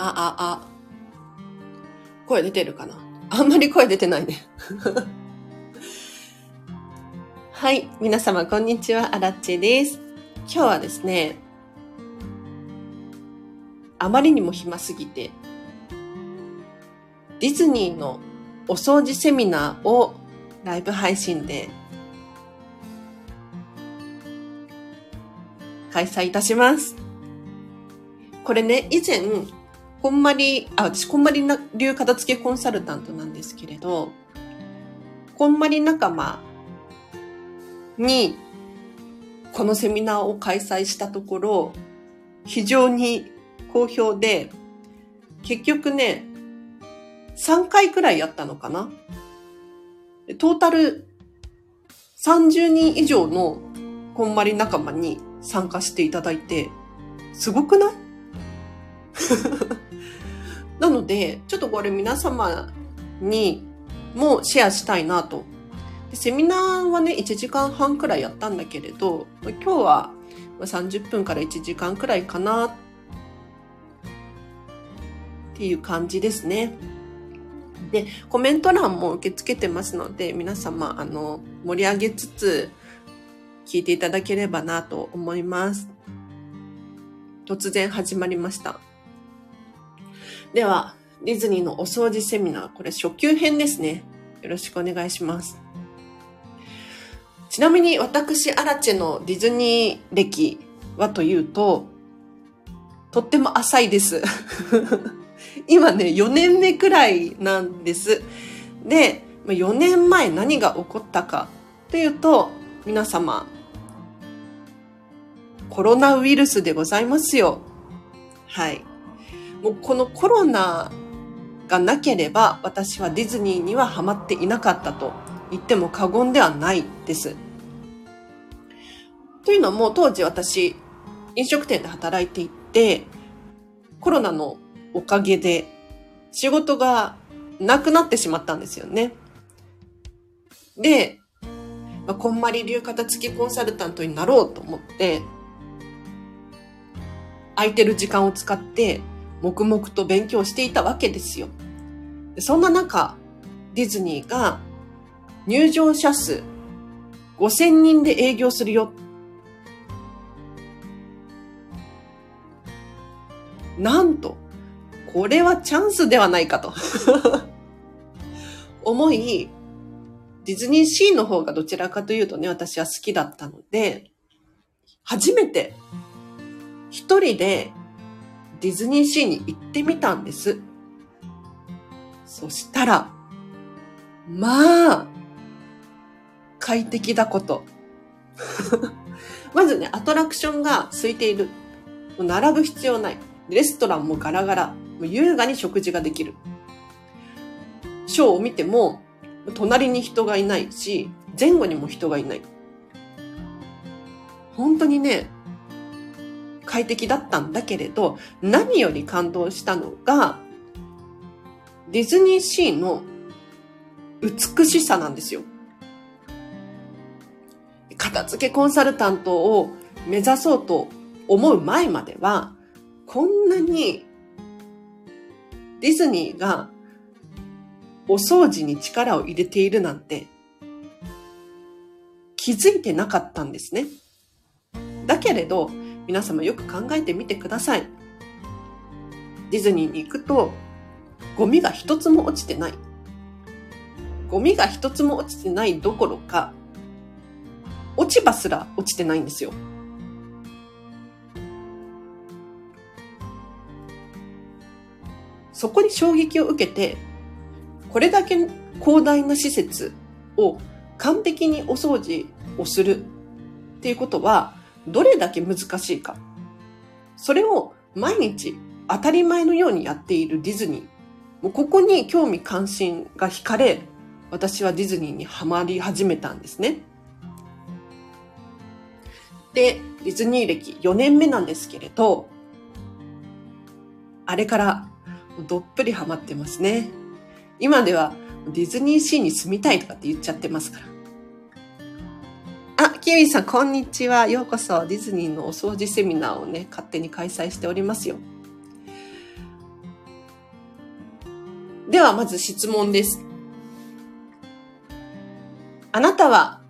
あ、あ。あ声出てるかな？あんまり声出てないね。はい。皆様、こんにちは。あらっちです。今日はですね、あまりにも暇すぎて、ディズニーのお掃除セミナーをライブ配信で開催いたします。これね、以前、こんまり、あ、私、こんまり流片付けコンサルタントなんですけれど、こんまり仲間に、このセミナーを開催したところ、非常に好評で、結局ね、3回くらいやったのかな。トータル30人以上のこんまり仲間に参加していただいて、すごくない？なので、ちょっとこれ皆様にもシェアしたいなと。セミナーはね、1時間半くらいやったんだけれど、今日は30分から1時間くらいかなっていう感じですね。で、コメント欄も受け付けてますので、皆様、あの、盛り上げつつ、聞いていただければなと思います。突然始まりました。では、ディズニーのお掃除セミナー、これ初級編ですね。よろしくお願いします。ちなみに私、アラチェのディズニー歴はというと、とっても浅いです。今ね、4年目くらいなんです。で、4年前何が起こったかというと、皆様、コロナウイルスでございますよ。はい。もうこのコロナがなければ私はディズニーにはハマっていなかったと言っても過言ではないです。というのも当時私飲食店で働いていてコロナのおかげで仕事がなくなってしまったんですよね。で、まあ、こんまり流片付きコンサルタントになろうと思って空いてる時間を使って黙々と勉強していたわけですよ。そんな中、ディズニーが入場者数5000人で営業するよ。なんと、これはチャンスではないかと 思い、ディズニーシーの方がどちらかというとね、私は好きだったので、初めて一人でディズニーシーに行ってみたんです。そしたら、まあ、快適だこと。まずね、アトラクションが空いている。もう並ぶ必要ない。レストランもガラガラ。もう優雅に食事ができる。ショーを見ても、隣に人がいないし、前後にも人がいない。本当にね、快適だったんだけれど、何より感動したのが、ディズニーシーの美しさなんですよ。片付けコンサルタントを目指そうと思う前までは、こんなにディズニーがお掃除に力を入れているなんて気づいてなかったんですね。だけれど、皆様よく考えてみてください。ディズニーに行くと、ゴミが一つも落ちてない。ゴミが一つも落ちてないどころか、落ち葉すら落ちてないんですよ。そこに衝撃を受けて、これだけ広大な施設を完璧にお掃除をするっていうことは、どれだけ難しいか。それを毎日当たり前のようにやっているディズニー。もうここに興味関心が惹かれ、私はディズニーにハマり始めたんですね。で、ディズニー歴4年目なんですけれど、あれからどっぷりハマってますね。今ではディズニーシーに住みたいとかって言っちゃってますから。キウイさん、こんにちは。ようこそ。ディズニーのお掃除セミナーをね、勝手に開催しておりますよ。ではまず質問です。あなたは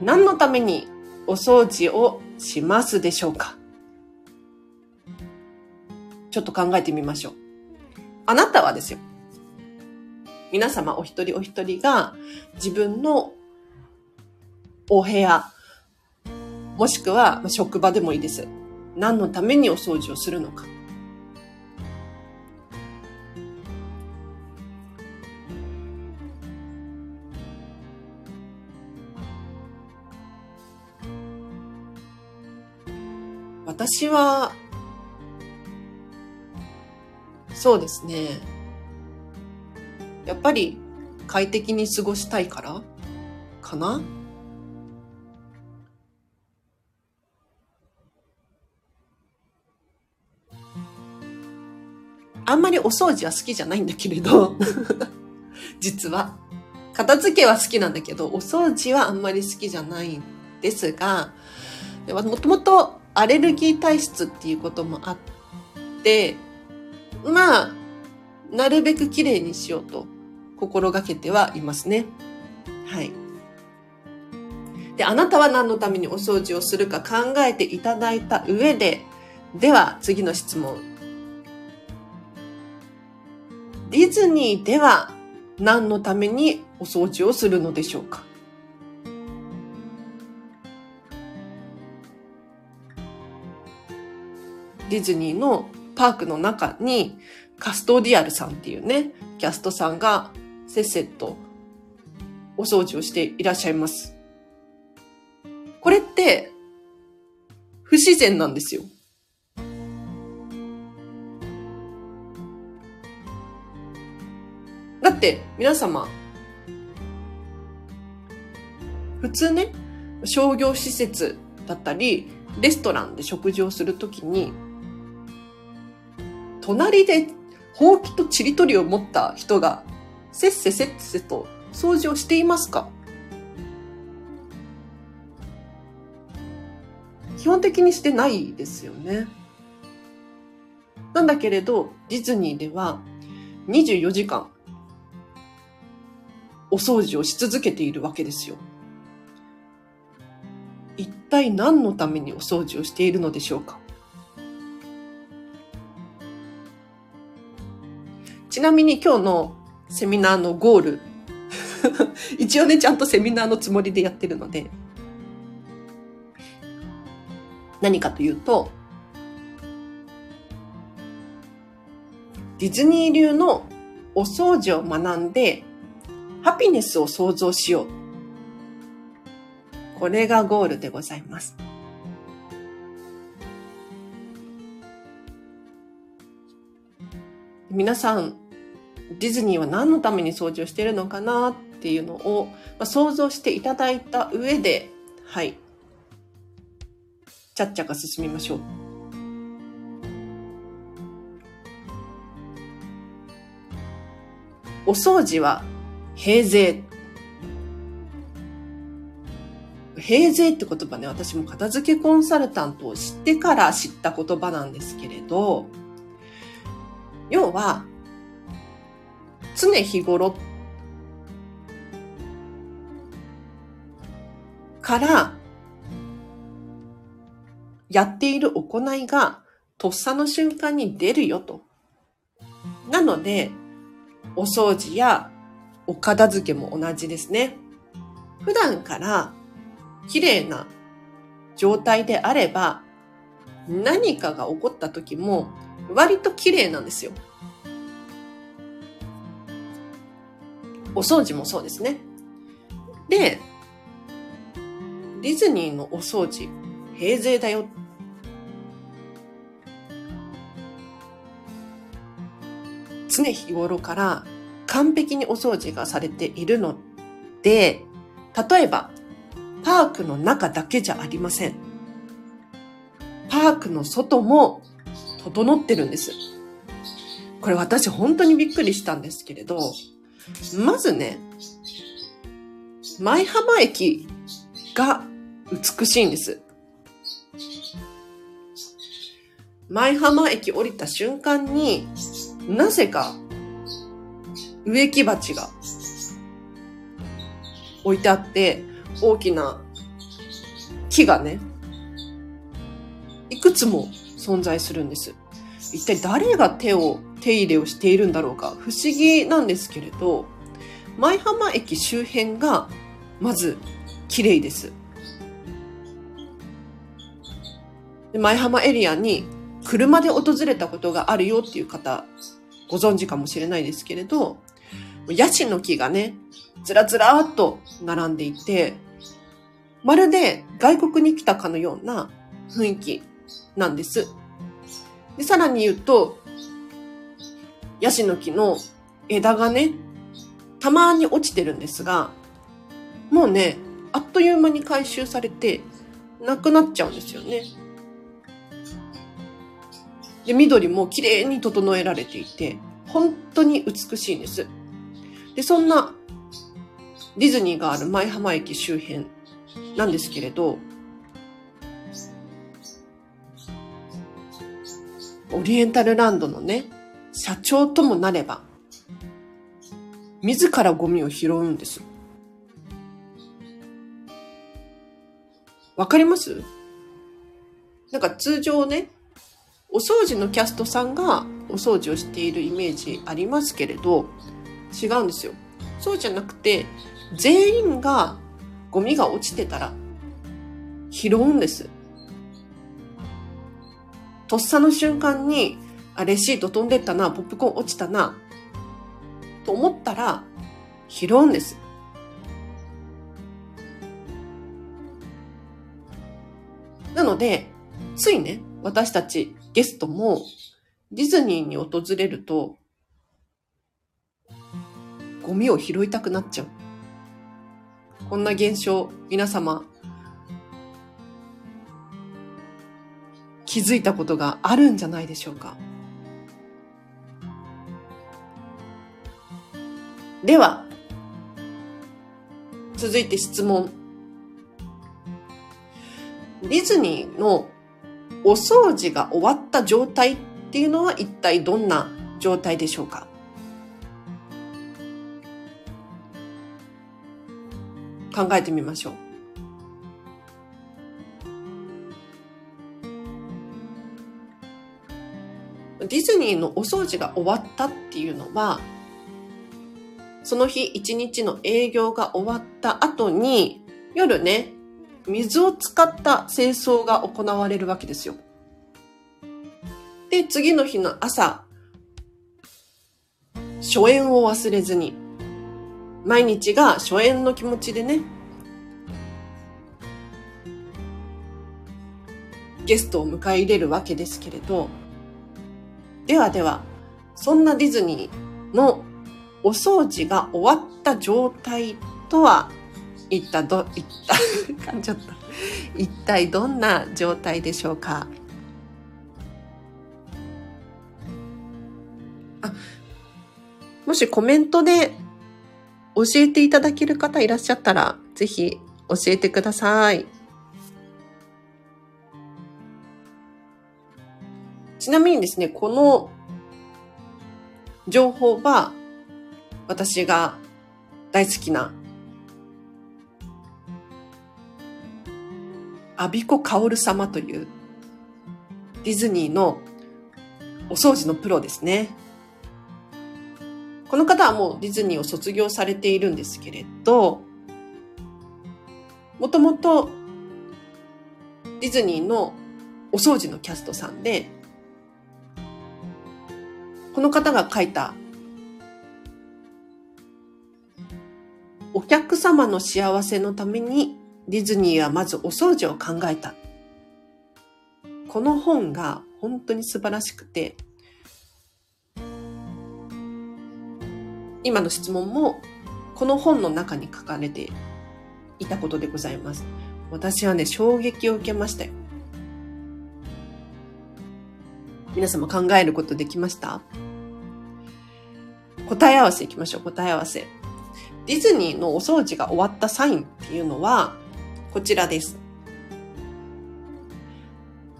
何のためにお掃除をしますでしょうか？ちょっと考えてみましょう。あなたはですよ。皆様お一人お一人が自分のお部屋、もしくは職場でもいいです。何のためにお掃除をするのか。私は、そうですね。やっぱり快適に過ごしたいからかなあんまりお掃除は好きじゃないんだけれど実は。片付けは好きなんだけど、お掃除はあんまり好きじゃないんですが、もともとアレルギー体質っていうこともあって、まあ、なるべく綺麗にしようと心がけてはいますね。はい。で、あなたは何のためにお掃除をするか考えていただいた上で、では次の質問。ディズニーでは何のためにお掃除をするのでしょうか？ディズニーのパークの中にカストディアルさんっていうね、キャストさんがせっせとお掃除をしていらっしゃいます。これって不自然なんですよ。って皆様、普通ね、商業施設だったり、レストランで食事をするときに、隣でほうきとちりとりを持った人がせっせせっせと掃除をしていますか？基本的にしてないですよね。なんだけれど、ディズニーでは24時間お掃除をし続けているわけですよ。一体何のためにお掃除をしているのでしょうか？ちなみに今日のセミナーのゴール 一応ね、ちゃんとセミナーのつもりでやってるので、何かというと、ディズニー流のお掃除を学んで、ハピネスを創造しよう。これがゴールでございます。皆さん、ディズニーは何のために掃除をしているのかなっていうのを、まあ、想像していただいた上で、はい。ちゃっちゃか進みましょう。お掃除は平税。平税って言葉ね、私も片付けコンサルタントを知ってから知った言葉なんですけれど、要は、常日頃からやっている行いがとっさの瞬間に出るよと。なので、お掃除やお片付けも同じですね。普段から綺麗な状態であれば何かが起こった時も割と綺麗なんですよ。お掃除もそうですね。で、ディズニーのお掃除、平税だよ。常日頃から完璧にお掃除がされているので、例えば、パークの中だけじゃありません。パークの外も整ってるんです。これ私本当にびっくりしたんですけれど、まずね、舞浜駅が美しいんです。舞浜駅降りた瞬間になぜか植木鉢が置いてあって、大きな木がね、いくつも存在するんです。一体誰が手を、手入れをしているんだろうか不思議なんですけれど、舞浜駅周辺がまず綺麗です。で舞浜エリアに車で訪れたことがあるよっていう方、ご存知かもしれないですけれど、ヤシの木がね、ずらずらっと並んでいて、まるで外国に来たかのような雰囲気なんです。で、さらに言うと、ヤシの木の枝がね、たまに落ちてるんですが、もうね、あっという間に回収されて、なくなっちゃうんですよね。で、緑も綺麗に整えられていて、本当に美しいんです。で、そんなディズニーがある舞浜駅周辺なんですけれど、オリエンタルランドのね、社長ともなれば、自らゴミを拾うんです。わかります？なんか通常ね、お掃除のキャストさんがお掃除をしているイメージありますけれど、違うんですよ。そうじゃなくて、全員がゴミが落ちてたら拾うんです。とっさの瞬間に、あ、レシート飛んでったな、ポップコーン落ちたな、と思ったら拾うんです。なので、ついね、私たちゲストもディズニーに訪れると、ゴミを拾いたくなっちゃう。こんな現象、皆様、気づいたことがあるんじゃないでしょうか。では、続いて質問。ディズニーのお掃除が終わった状態っていうのは一体どんな状態でしょうか？考えてみましょう。ディズニーのお掃除が終わったっていうのは、その日一日の営業が終わった後に、夜ね、水を使った清掃が行われるわけですよ。で、次の日の朝、初演を忘れずに、毎日が初演の気持ちでね、ゲストを迎え入れるわけですけれど、ではでは、そんなディズニーのお掃除が終わった状態とは、一体ど、一体、噛んじゃった。一体どんな状態でしょうか？あ、もしコメントで教えていただける方いらっしゃったら、ぜひ教えてください。ちなみにですね、この情報は私が大好きなアビコカオル様というディズニーのお掃除のプロですね。この方はもうディズニーを卒業されているんですけれど、もともとディズニーのお掃除のキャストさんで、この方が書いたお客様の幸せのためにディズニーはまずお掃除を考えた。この本が本当に素晴らしくて、今の質問もこの本の中に書かれていたことでございます。私はね、衝撃を受けましたよ。皆様考えることできました？答え合わせいきましょう。答え合わせ。ディズニーのお掃除が終わったサインっていうのは、こちらです。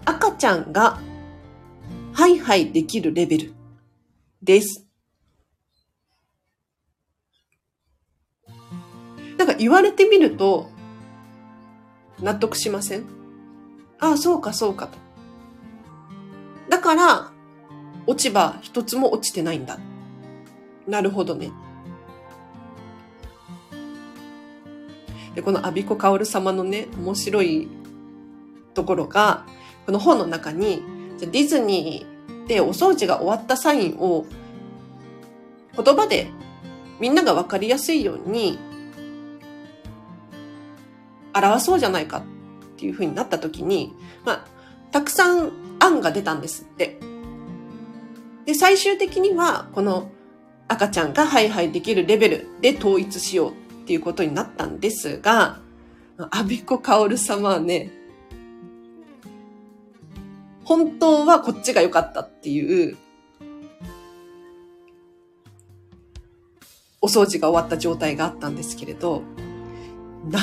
赤ちゃんがハイハイできるレベルです。なんか言われてみると、納得しません？ああ、そうか、そうかと。だから、落ち葉一つも落ちてないんだ。なるほどね。で、このアビコカオル様のね、面白いところが、この本の中に、ディズニーでお掃除が終わったサインを言葉でみんながわかりやすいように表そうじゃないかっていうふうになった時に、まあ、たくさん案が出たんですって。で、最終的には、この赤ちゃんがハイハイできるレベルで統一しようっていうことになったんですが、アビコカオル様はね、本当はこっちが良かったっていう、お掃除が終わった状態があったんですけれど、な、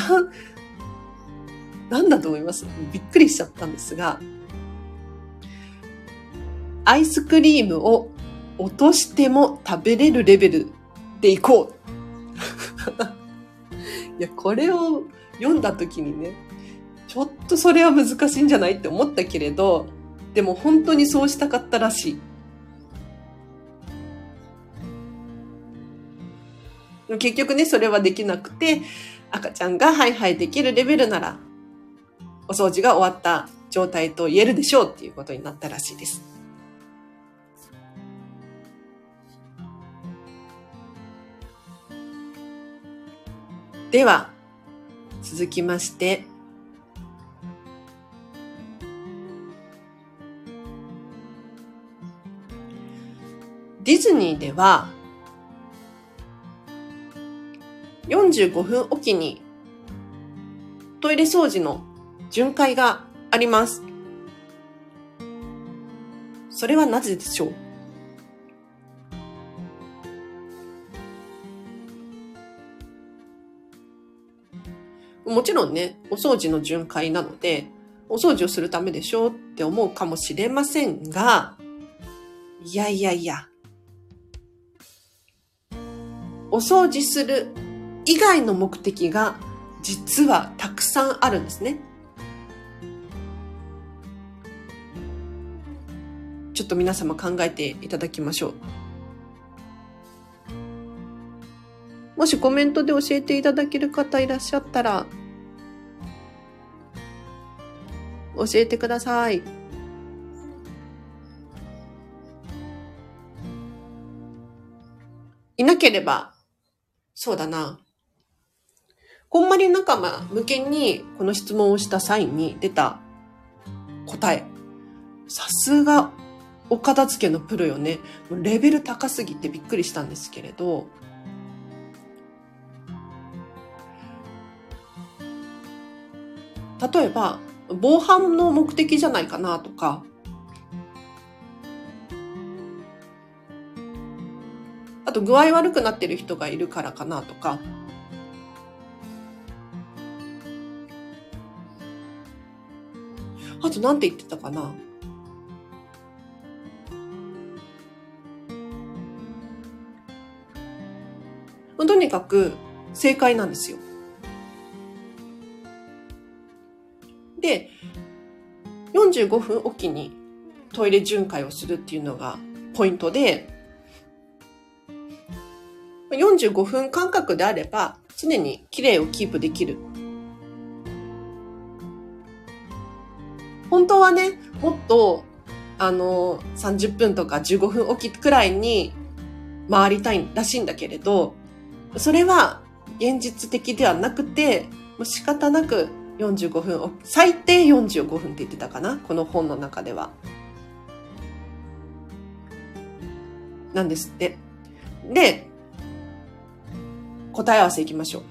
なんだと思います？びっくりしちゃったんですが、アイスクリームを落としても食べれるレベルでいこう。いや、これを読んだ時にね、ちょっとそれは難しいんじゃないって思ったけれど、でも本当にそうしたかったらしい。結局ね、それはできなくて、赤ちゃんがハイハイできるレベルなら、お掃除が終わった状態と言えるでしょうっていうことになったらしいです。では、続きまして、ディズニーでは、45分おきにトイレ掃除の巡回があります。それはなぜでしょう？もちろんね、お掃除の巡回なので、お掃除をするためでしょうって思うかもしれませんが、いやいやいや、お掃除する以外の目的が実はたくさんあるんですね。ちょっと皆様考えていただきましょう。もしコメントで教えていただける方いらっしゃったら、教えてください。いなければそうだな。こんまり仲間向けにこの質問をした際に出た答え。さすがお片付けのプロよね。レベル高すぎてびっくりしたんですけれど。例えば、防犯の目的じゃないかなとか、あと具合悪くなってる人がいるからかなとか、あとなんて言ってたかなとにかく正解なんですよ。で、45分おきにトイレ巡回をするっていうのがポイントで、45分間隔であれば常に綺麗をキープできる。本当はね、もっと、あの、30分とか15分おきくらいに回りたいらしいんだけれど、それは現実的ではなくて、もう仕方なく45分、最低45分って言ってたかな？この本の中では。なんですって。で、答え合わせいきましょう。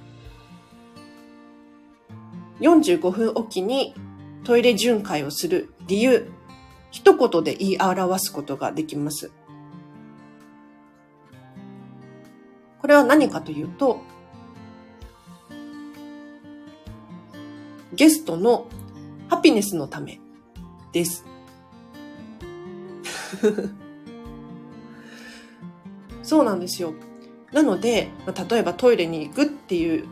45分おきにトイレ巡回をする理由、一言で言い表すことができます。これは何かというと、ゲストのハピネスのためです。そうなんですよ。なので、まあ例えばトイレに行くっていう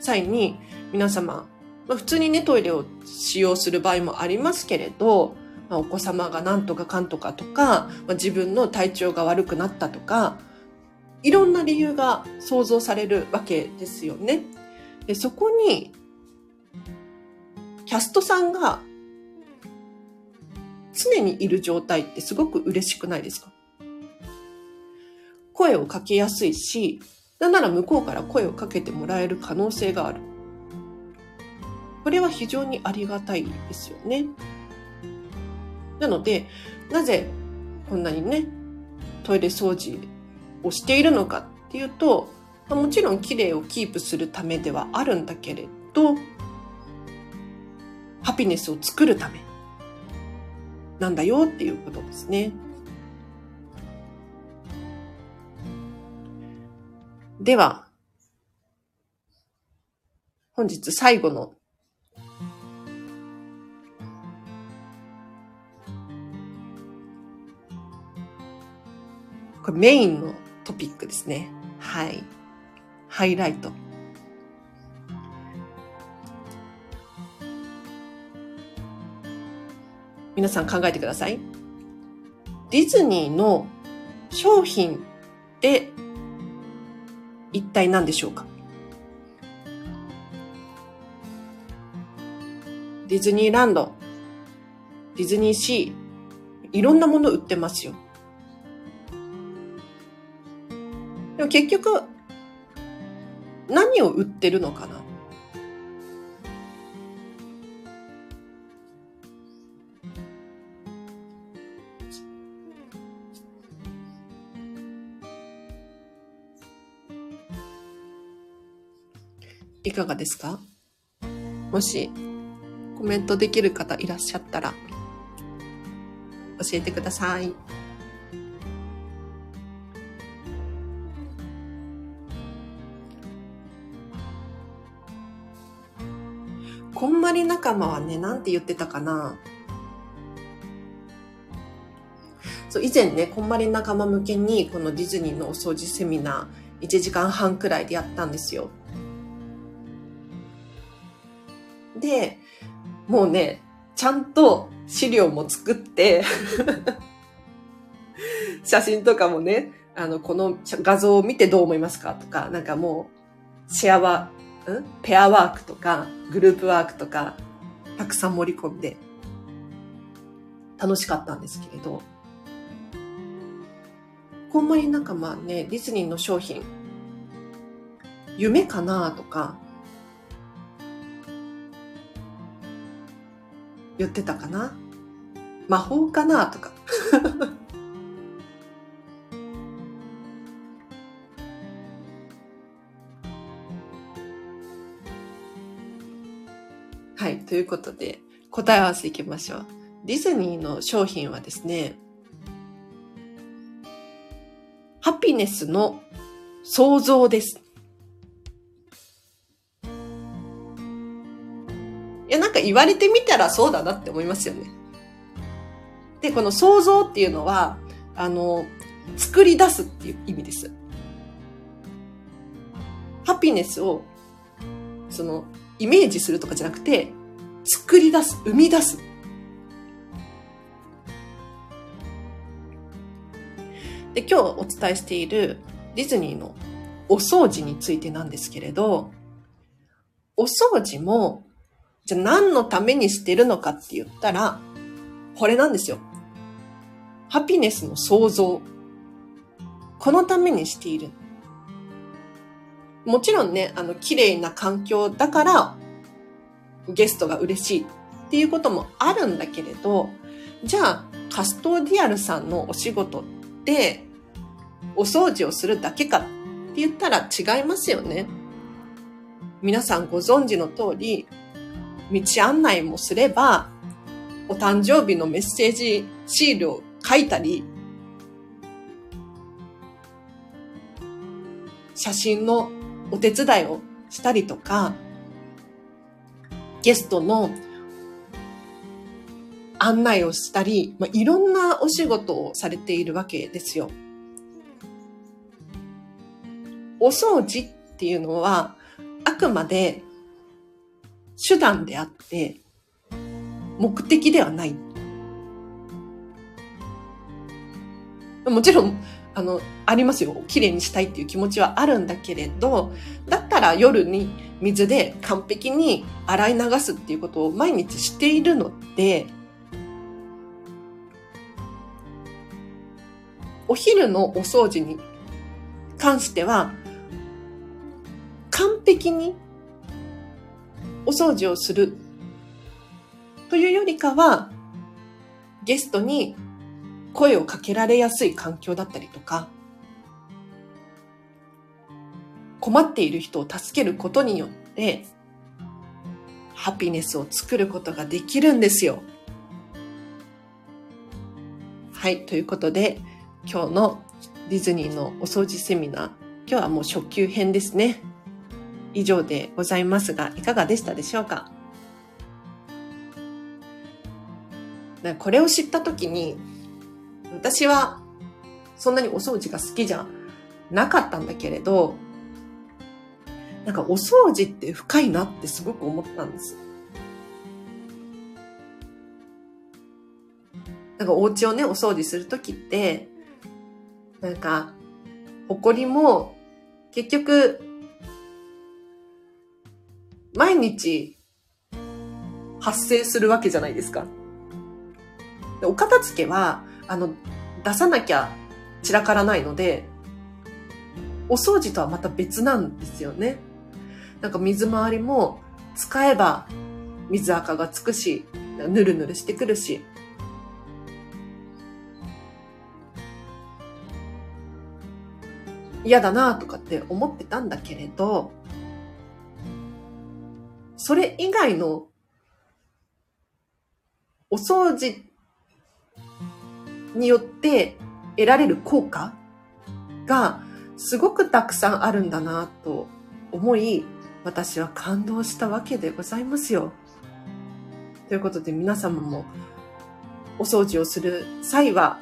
際に皆様、まあ、普通にね、トイレを使用する場合もありますけれど、まあ、お子様が何とかかんとかとか、まあ、自分の体調が悪くなったとか、いろんな理由が想像されるわけですよね。でそこに、キャストさんが常にいる状態ってすごく嬉しくないですか？声をかけやすいし、なんなら向こうから声をかけてもらえる可能性がある。これは非常にありがたいですよね。なので、なぜこんなにね、トイレ掃除をしているのかっていうと、もちろん綺麗をキープするためではあるんだけれど、ハピネスを作るためなんだよっていうことですね。では、本日最後のこれメインのトピックですね。はい。ハイライト。皆さん考えてください。ディズニーの商品って一体何でしょうか？ディズニーランド、ディズニーシー、いろんなもの売ってますよ。も結局、何を売ってるのかな？いかがですか？もしコメントできる方いらっしゃったら教えてください。仲間はね、なんて言ってたかなそう、以前ね、こんまり仲間向けに、このディズニーのお掃除セミナー、1時間半くらいでやったんですよ。で、もうね、ちゃんと資料も作って 写真とかもね、あの、この画像を見てどう思いますかとか、なんかもう、シェアワペアワークとか、グループワークとか、たくさん盛り込んで、楽しかったんですけれど、こんまり仲間ね、ディズニーの商品、夢かなとか、言ってたかな魔法かなとか。ということで、答え合わせいきましょう。ディズニーの商品はですね、ハピネスの創造です。いや、なんか言われてみたらそうだなって思いますよね。で、この想像っていうのは、あの、作り出すっていう意味です。ハピネスを、その、イメージするとかじゃなくて、作り出す、生み出す。で、今日お伝えしているディズニーのお掃除についてなんですけれど、お掃除もじゃあ何のためにしてるのかって言ったら、これなんですよ。ハピネスの創造。このためにしている。もちろんね、あの、綺麗な環境だから、ゲストが嬉しいっていうこともあるんだけれど、じゃあ、カストディアルさんのお仕事って、お掃除をするだけかって言ったら違いますよね。皆さんご存知の通り、道案内もすれば、お誕生日のメッセージシールを書いたり、写真のお手伝いをしたりとか、ゲストの案内をしたり、まあ、いろんなお仕事をされているわけですよ。お掃除っていうのは、あくまで手段であって、目的ではない。もちろん、あの、ありますよ。綺麗にしたいっていう気持ちはあるんだけれど、だったら夜に水で完璧に洗い流すっていうことを毎日しているので、お昼のお掃除に関しては、完璧にお掃除をするというよりかは、ゲストに声をかけられやすい環境だったりとか、困っている人を助けることによって、ハピネスを作ることができるんですよ。はい、ということで、今日のディズニーのお掃除セミナー、今日はもう初級編ですね。以上でございますが、いかがでしたでしょうか？これを知ったときに、私はそんなにお掃除が好きじゃなかったんだけれど、なんかお掃除って深いなってすごく思ったんです。なんかお家をね、お掃除するときって、なんか、埃も結局、毎日発生するわけじゃないですか。お片付けは、あの、出さなきゃ散らからないので、お掃除とはまた別なんですよね。なんか水回りも使えば水垢がつくし、ぬるぬるしてくるし、嫌だなとかって思ってたんだけれど、それ以外のお掃除によって得られる効果がすごくたくさんあるんだなと思い、私は感動したわけでございますよ。ということで皆様もお掃除をする際は、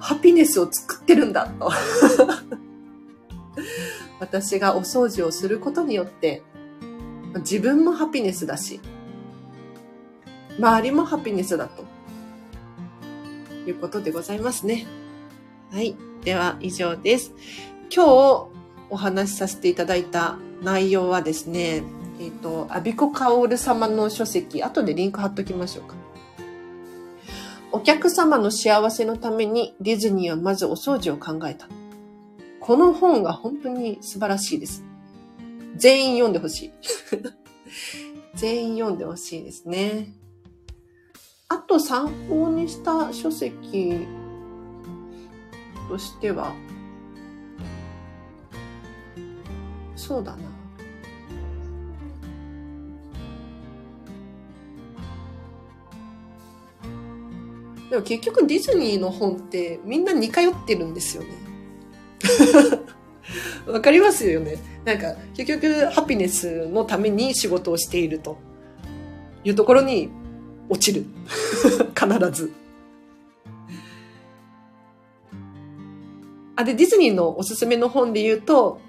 ハピネスを作ってるんだと。私がお掃除をすることによって、自分もハピネスだし、周りもハピネスだと。いうことでございますね。はい。では、以上です。今日お話しさせていただいた内容はですね、えっ、ー、と、アビコカオル様の書籍、後でリンク貼っときましょうか。お客様の幸せのためにディズニーはまずお掃除を考えた。この本が本当に素晴らしいです。全員読んでほしい。全員読んでほしいですね。あと参考にした書籍としては、そうだな。でも結局ディズニーの本ってみんな似通ってるんですよね。わかりますよね。なんか結局ハピネスのために仕事をしているというところに落ちる。必ず。あ、で、ディズニーのおすすめの本で言うと、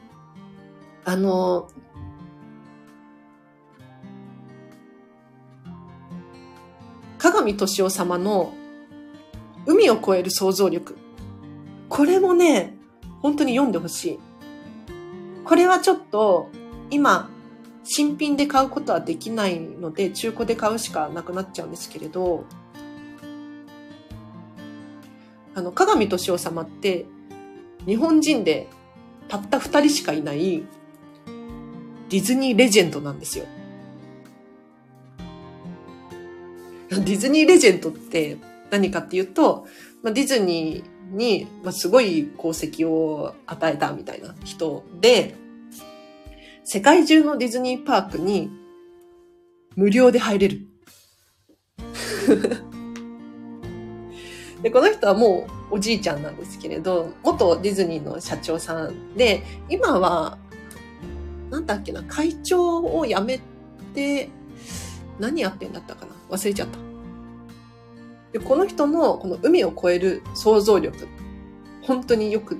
あの、鏡敏夫様の海を越える想像力。これもね、本当に読んでほしい。これはちょっと、今、新品で買うことはできないので、中古で買うしかなくなっちゃうんですけれど、あの、鏡敏夫様って、日本人でたった二人しかいないディズニーレジェンドなんですよ。ディズニーレジェンドって何かっていうと、まあ、ディズニーに、ま、すごい功績を与えたみたいな人で、世界中のディズニーパークに無料で入れる。で、この人はもうおじいちゃんなんですけれど、元ディズニーの社長さんで、今は、なんだっけな、会長を辞めて、何やってんだったかな？忘れちゃった。で、この人のこの海を越える想像力、本当によくっ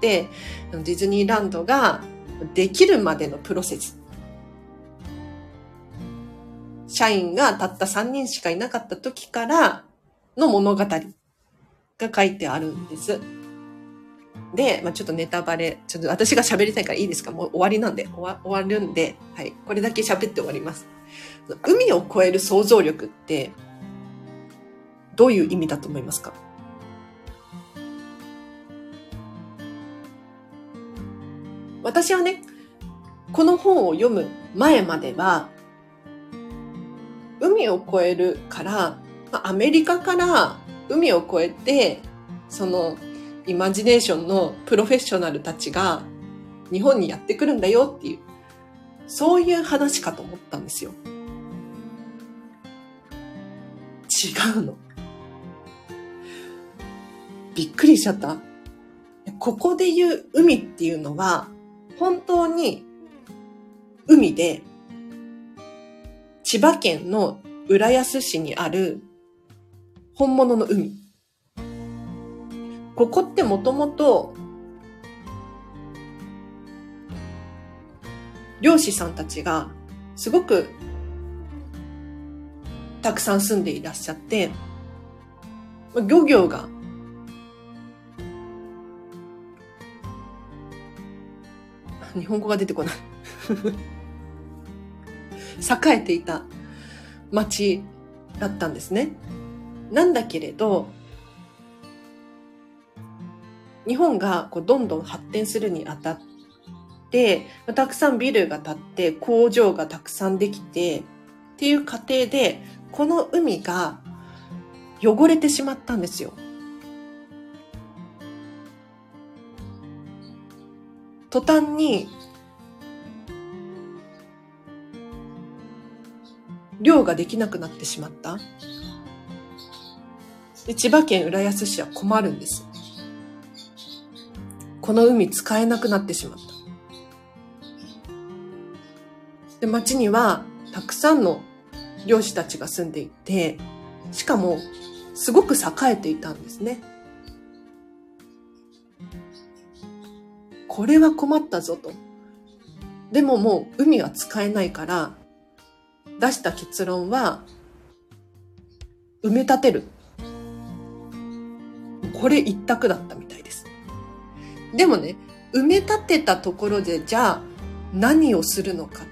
て、ディズニーランドができるまでのプロセス。社員がたった3人しかいなかった時からの物語が書いてあるんです。で、まあ、ちょっとネタバレ、ちょっと私が喋りたいからいいですか？もう終わりなんで、終わ終わるんで、はい。これだけ喋って終わります。海を越える想像力って、どういう意味だと思いますか？私はね、この本を読む前までは、海を越えるから、アメリカから海を越えて、そのイマジネーションのプロフェッショナルたちが日本にやってくるんだよっていう、そういう話かと思ったんですよ。違うの。びっくりしちゃった。ここで言う海っていうのは、本当に海で、千葉県の浦安市にある本物の海。ここってもともと、漁師さんたちがすごくたくさん住んでいらっしゃって、漁業が日本語が出てこない 栄えていた町だったんですね。なんだけれど、日本がこうどんどん発展するにあたって、たくさんビルが建って工場がたくさんできてっていう過程で、この海が汚れてしまったんですよ。途端に漁ができなくなってしまった。で千葉県浦安市は困るんです。この海使えなくなってしまった。で、町にはたくさんの漁師たちが住んでいて、しかもすごく栄えていたんですね。これは困ったぞと。でももう海は使えないから、出した結論は、埋め立てる。これ一択だったみたいです。でもね、埋め立てたところで、じゃあ何をするのか。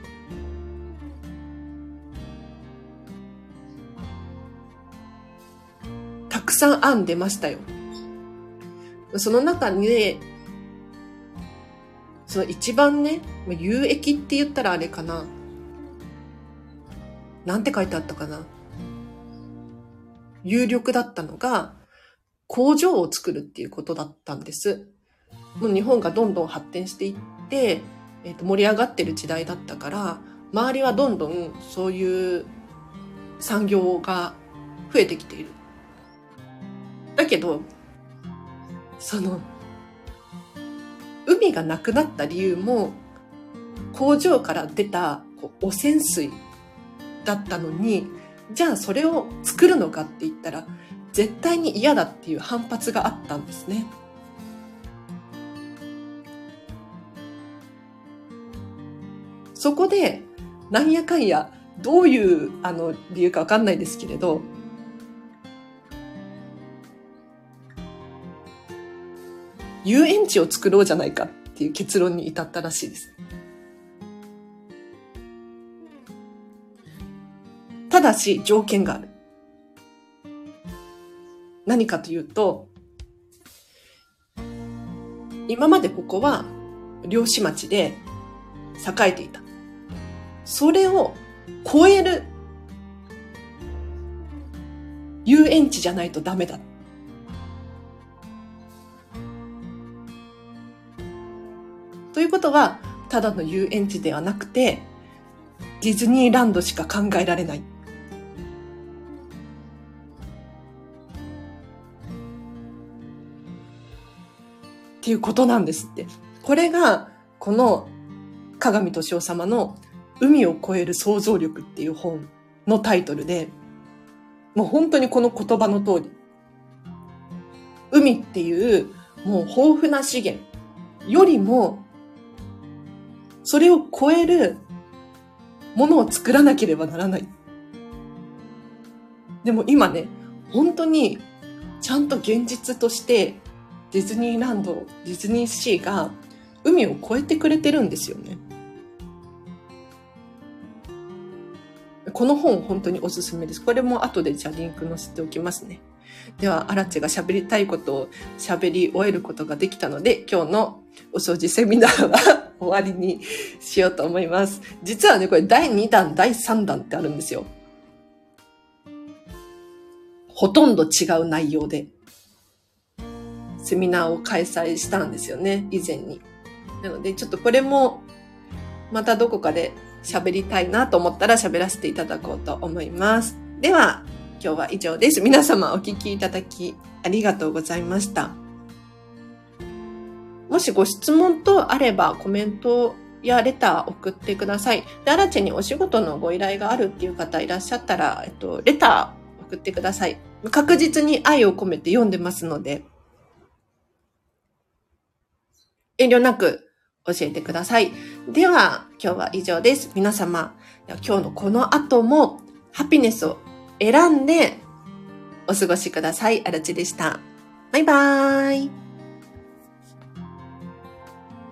たくさん案出ましたよ。その中に、その一番ね、有益って言ったらあれかな。なんて書いてあったかな。有力だったのが、工場を作るっていうことだったんです。もう日本がどんどん発展していって、えー、と盛り上がってる時代だったから、周りはどんどんそういう産業が増えてきている。だけど、その、海がなくなった理由も、工場から出た汚染水だったのに、じゃあそれを作るのかって言ったら、絶対に嫌だっていう反発があったんですね。そこで、なんやかんや、どういうあの理由かわかんないですけれど、遊園地を作ろうじゃないかっていう結論に至ったらしいです。ただし条件がある。何かというと、今までここは漁師町で栄えていた。それを超える遊園地じゃないとダメだ。ということは、ただの遊園地ではなくて、ディズニーランドしか考えられない。っていうことなんですって。これが、この、鏡敏夫様の海を越える想像力っていう本のタイトルで、もう本当にこの言葉の通り、海っていうもう豊富な資源よりもそれを超えるものを作らなければならない。でも今ね、本当にちゃんと現実としてディズニーランド、ディズニーシーが海を越えてくれてるんですよね。この本本当におすすめです。これも後でじゃあリンク載せておきますね。では、アラチェが喋りたいことを喋り終えることができたので、今日のお掃除セミナーは終わりにしようと思います。実はね、これ第2弾、第3弾ってあるんですよ。ほとんど違う内容で、セミナーを開催したんですよね、以前に。なので、ちょっとこれも、またどこかで喋りたいなと思ったら喋らせていただこうと思います。では、今日は以上です。皆様お聞きいただきありがとうございました。もしご質問等あればコメントやレター送ってください。で、アラチェにお仕事のご依頼があるっていう方いらっしゃったら、えっと、レター送ってください。確実に愛を込めて読んでますので、遠慮なく教えてください。では、今日は以上です。皆様、今日のこの後もハピネスを選んでお過ごしください。あらちでした。バイバーイ。